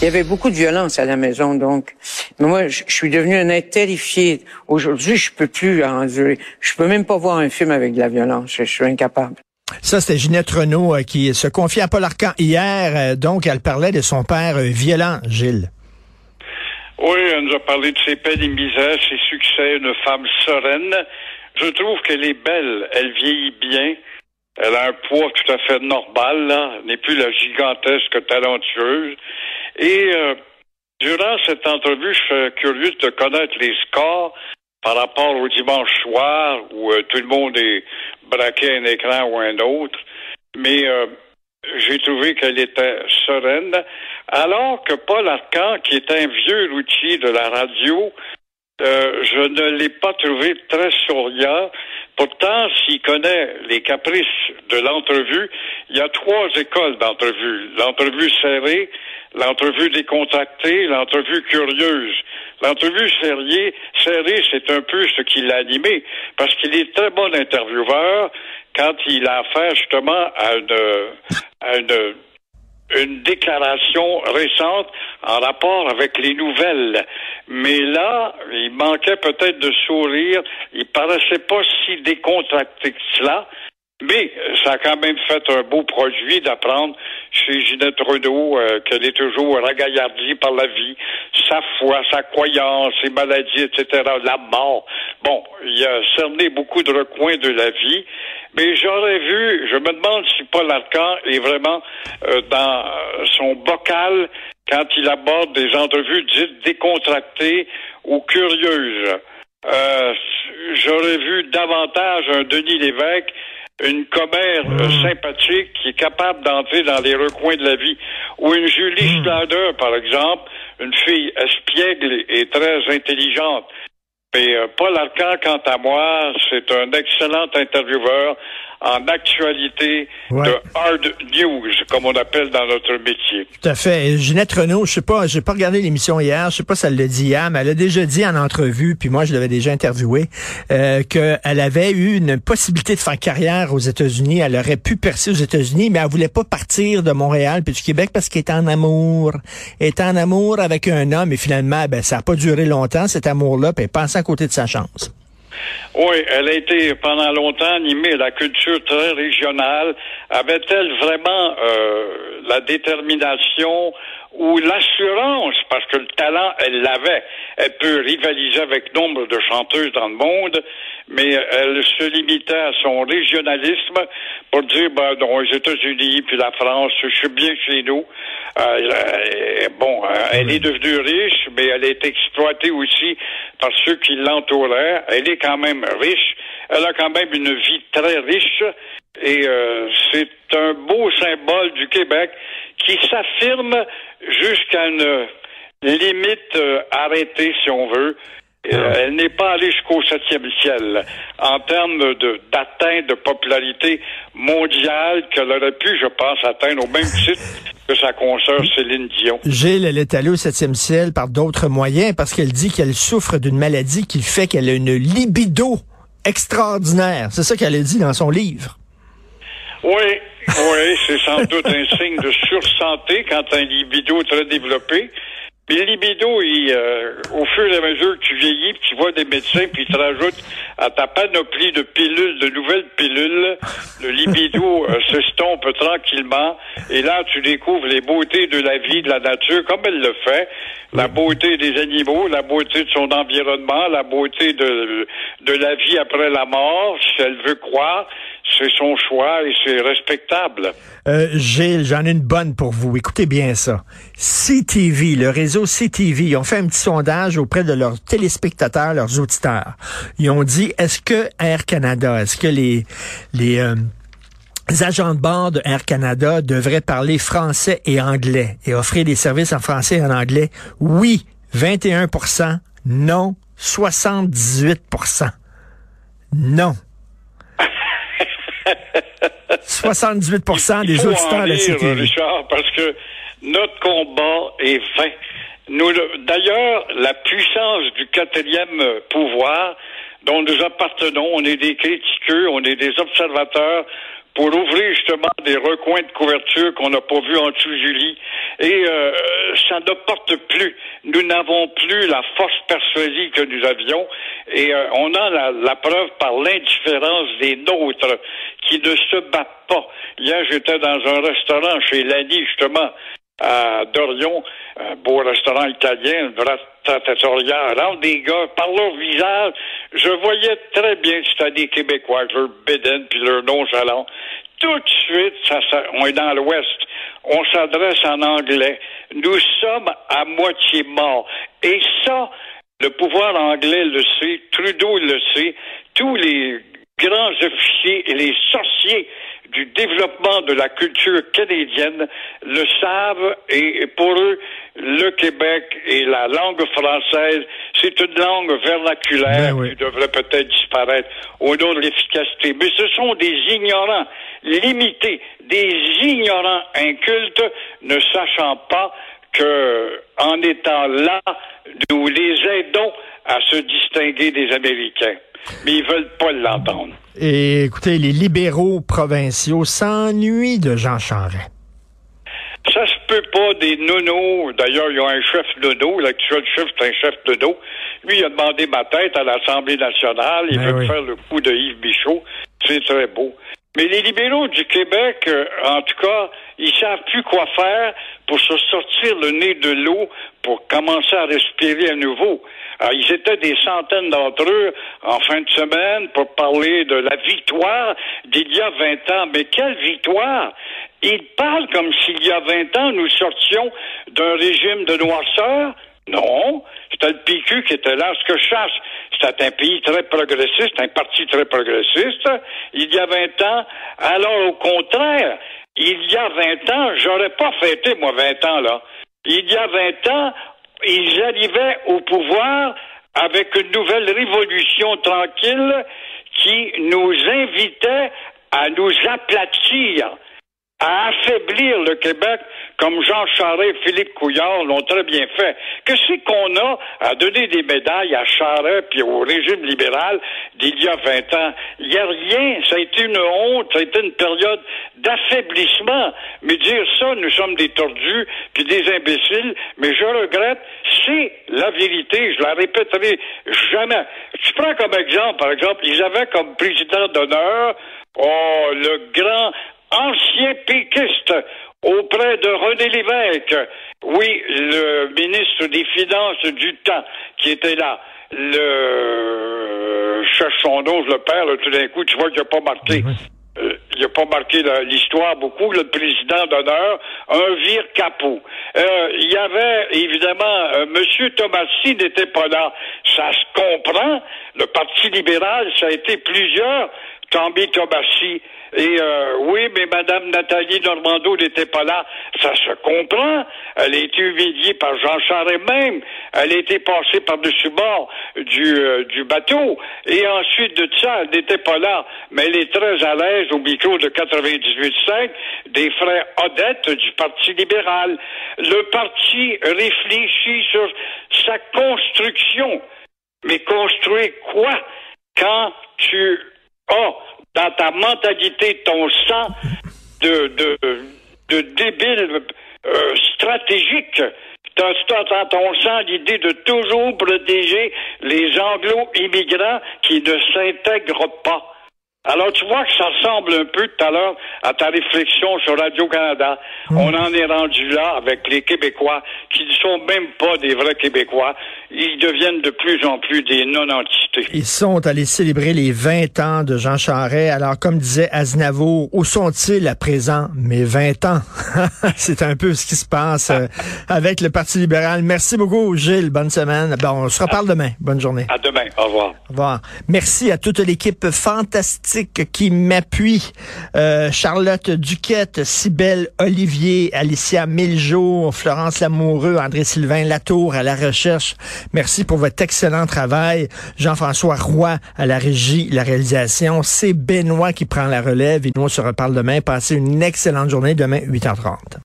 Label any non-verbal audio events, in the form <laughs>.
il y avait beaucoup de violence à la maison, donc. Mais moi, je, suis devenu un être terrifié. Aujourd'hui, je peux plus endurer. Je peux même pas voir un film avec de la violence. Je, suis incapable. Ça, c'était Ginette Renault euh, qui se confiait à Paul Arcan hier. Euh, donc, elle parlait de son père euh, violent, Gilles. Oui, elle nous a parlé de ses peines et misères, ses succès, une femme sereine. Je trouve qu'elle est belle, elle vieillit bien. Elle a un poids tout à fait normal, là, n'est plus la gigantesque talentueuse. Et euh, durant cette entrevue, je suis curieux de connaître les scores par rapport au dimanche soir où euh, tout le monde est braqué un écran ou un autre. Mais euh, j'ai trouvé qu'elle était sereine, alors que Paul Arcan, qui est un vieux routier de la radio, je ne l'ai pas trouvé très souriant. Pourtant, s'il connaît les caprices de l'entrevue, il y a trois écoles d'entrevue. L'entrevue serrée, l'entrevue décontractée, l'entrevue curieuse. L'entrevue serrée, serrée c'est un peu ce qui l'a animé, parce qu'il est très bon intervieweur quand il a affaire justement à une, à une une déclaration récente en rapport avec les nouvelles. Mais là, il manquait peut-être de sourire. Il paraissait pas si décontracté que cela. Mais ça a quand même fait un beau produit d'apprendre chez Ginette Renault euh, qu'elle est toujours ragaillardie par la vie, sa foi, sa croyance, ses maladies, etc., la mort. Bon, il a cerné beaucoup de recoins de la vie, mais j'aurais vu, je me demande si Paul Arcan est vraiment euh, dans son bocal quand il aborde des entrevues dites décontractées ou curieuses. Euh, j'aurais vu davantage un Denis Lévesque une commère euh, hmm. sympathique qui est capable d'entrer dans les recoins de la vie. Ou une Julie mmh. par exemple, une fille espiègle et très intelligente. Mais euh, Paul Arcan, quant à moi, c'est un excellent intervieweur en actualité de hard news, comme on appelle dans notre métier. Tout à fait. Ginette Renault, je sais pas, j'ai pas regardé l'émission hier, je sais pas si elle l'a dit hier, mais elle a déjà dit en entrevue, puis moi je l'avais déjà interviewé, euh, qu'elle avait eu une possibilité de faire carrière aux États-Unis. Elle aurait pu percer aux États-Unis, mais elle voulait pas partir de Montréal puis du Québec parce qu'elle était en amour. Elle était en amour avec un homme et finalement, ben, ça a pas duré longtemps, cet amour-là, puis elle pensait à côté de sa chance. Oui, elle a été pendant longtemps animée la culture très régionale. Avait-elle vraiment euh, la détermination ou l'assurance, parce que le talent, elle l'avait. Elle peut rivaliser avec nombre de chanteuses dans le monde, mais elle se limitait à son régionalisme pour dire, ben, dans les États-Unis, puis la France, je suis bien chez nous. Euh, bon, euh, elle est devenue riche, mais elle est exploitée aussi par ceux qui l'entouraient. Elle est quand même riche. Elle a quand même une vie très riche. Et euh, c'est un beau symbole du Québec qui s'affirme jusqu'à une limite arrêtée, si on veut. Euh, elle n'est pas allée jusqu'au septième ciel en termes de, d'atteinte de popularité mondiale qu'elle aurait pu, je pense, atteindre au même titre que sa consoeur Céline Dion. Gilles, elle est allée au septième ciel par d'autres moyens parce qu'elle dit qu'elle souffre d'une maladie qui fait qu'elle a une libido extraordinaire. C'est ça qu'elle a dit dans son livre. Oui, oui, c'est sans doute un signe de sursanté quand un libido très développé. Mais le libido, il, euh, au fur et à mesure que tu vieillis, tu vois des médecins, puis ils te rajoutent à ta panoplie de pilules, de nouvelles pilules, le libido euh, s'estompe tranquillement. Et là, tu découvres les beautés de la vie, de la nature, comme elle le fait. La beauté des animaux, la beauté de son environnement, la beauté de, de la vie après la mort, si elle veut croire. C'est son choix et c'est respectable. Euh, Gilles, j'en ai une bonne pour vous. Écoutez bien ça. CTV, le réseau CTV, ils ont fait un petit sondage auprès de leurs téléspectateurs, leurs auditeurs. Ils ont dit, est-ce que Air Canada, est-ce que les, les, euh, agents de bord de Air Canada devraient parler français et anglais et offrir des services en français et en anglais? Oui, 21% Non, 78% Non. 78% des auditeurs de la CTV. Richard, parce que notre combat est vain. Nous, d'ailleurs, la puissance du quatrième pouvoir dont nous appartenons, on est des critiqueux, on est des observateurs pour ouvrir justement des recoins de couverture qu'on n'a pas vus en dessous Julie. Et euh, ça ne porte plus. Nous n'avons plus la force persuasive que nous avions. Et euh, on a la, la preuve par l'indifférence des nôtres qui ne se battent pas. Hier, j'étais dans un restaurant chez Lani, justement, à Dorion, un beau restaurant italien, une vraie trattoria. Des gars, par leur visage, je voyais très bien c'était des Québécois, leur bédaine puis leur nonchalant. Tout de suite, ça, ça, on est dans l'Ouest, on s'adresse en anglais. Nous sommes à moitié morts. Et ça, le pouvoir anglais le sait, Trudeau le sait, tous les grands officiers et les sorciers du développement de la culture canadienne le savent et pour eux, le Québec et la langue française, c'est une langue vernaculaire Ben oui. qui devrait peut-être disparaître au nom de l'efficacité. Mais ce sont des ignorants limités, des ignorants incultes, ne sachant pas que, en étant là, nous les aidons à se distinguer des Américains. Mais ils veulent pas l'entendre. Et écoutez, les libéraux provinciaux s'ennuient de Jean Charest. Ça se peut pas des nonos. D'ailleurs, il y a un chef nono. L'actuel chef, c'est un chef nono. Lui, il a demandé ma tête à l'Assemblée nationale. Il Ben veut oui. faire le coup de Yves Bichot. C'est très beau. Mais les libéraux du Québec, euh, en tout cas, ils savent plus quoi faire pour se sortir le nez de l'eau pour commencer à respirer à nouveau. Alors, ils étaient des centaines d'entre eux en fin de semaine pour parler de la victoire d'il y a 20 ans. Mais quelle victoire! Ils parlent comme s'il y a 20 ans, nous sortions d'un régime de noirceur. Non, c'était le PQ qui était là. Ce que je cherche, c'était un pays très progressiste, un parti très progressiste. Il y a 20 ans, alors au contraire, il y a 20 ans, j'aurais pas fêté, moi, 20 ans, là. Il y a 20 ans, ils arrivaient au pouvoir avec une nouvelle révolution tranquille qui nous invitait à nous aplatir à affaiblir le Québec comme Jean Charest et Philippe Couillard l'ont très bien fait. Qu'est-ce qu'on a à donner des médailles à Charest puis au régime libéral d'il y a 20 ans? Il n'y a rien. Ça a été une honte. Ça a été une période d'affaiblissement. Mais dire ça, nous sommes des tordus puis des imbéciles. Mais je regrette. C'est la vérité. Je la répéterai jamais. Tu prends comme exemple, par exemple, ils avaient comme président d'honneur Oh, le grand ancien péquiste auprès de René Lévesque. Oui, le ministre des Finances du temps qui était là. Le je cherche son nom, je le perds, là, tout d'un coup, tu vois qu'il n'a pas marqué. Euh, il n'a pas marqué l'histoire beaucoup, le président d'honneur, un vire capot. Euh, il y avait, évidemment, euh, M. Tomassi n'était pas là. Ça se comprend. Le Parti libéral, ça a été plusieurs. Tambi Tomassi. Et euh, oui, mais Mme Nathalie Normando n'était pas là. Ça se comprend. Elle a été humiliée par Jean Charest même. Elle a été passée par-dessus bord du, euh, du bateau. Et ensuite de ça, elle n'était pas là. Mais elle est très à l'aise au micro de 98.5 des frères Odette du Parti libéral. Le parti réfléchit sur sa construction. Mais construire quoi quand tu as dans ta mentalité ton sang de, de, de débile euh, stratégique. Dans ton sang l'idée de toujours protéger les anglo-immigrants qui ne s'intègrent pas. Alors, tu vois que ça ressemble un peu tout à l'heure à ta réflexion sur Radio-Canada. On en est rendu là avec les Québécois qui ne sont même pas des vrais Québécois. Ils deviennent de plus en plus des non-entités. Ils sont allés célébrer les 20 ans de Jean Charest. Alors, comme disait Aznavour, où sont-ils à présent mes 20 ans? <laughs> C'est un peu ce qui se passe euh, avec le Parti libéral. Merci beaucoup, Gilles. Bonne semaine. Bon, on se reparle demain. Bonne journée. À demain. Au revoir. Au revoir. Merci à toute l'équipe fantastique qui m'appuie. Euh, Charlotte Duquette, Cybelle Olivier, Alicia Miljo, Florence Lamoureux, André-Sylvain Latour à la recherche. Merci pour votre excellent travail. Jean-François Roy à la régie, la réalisation. C'est Benoît qui prend la relève et nous on se reparle demain. Passez une excellente journée demain 8h30.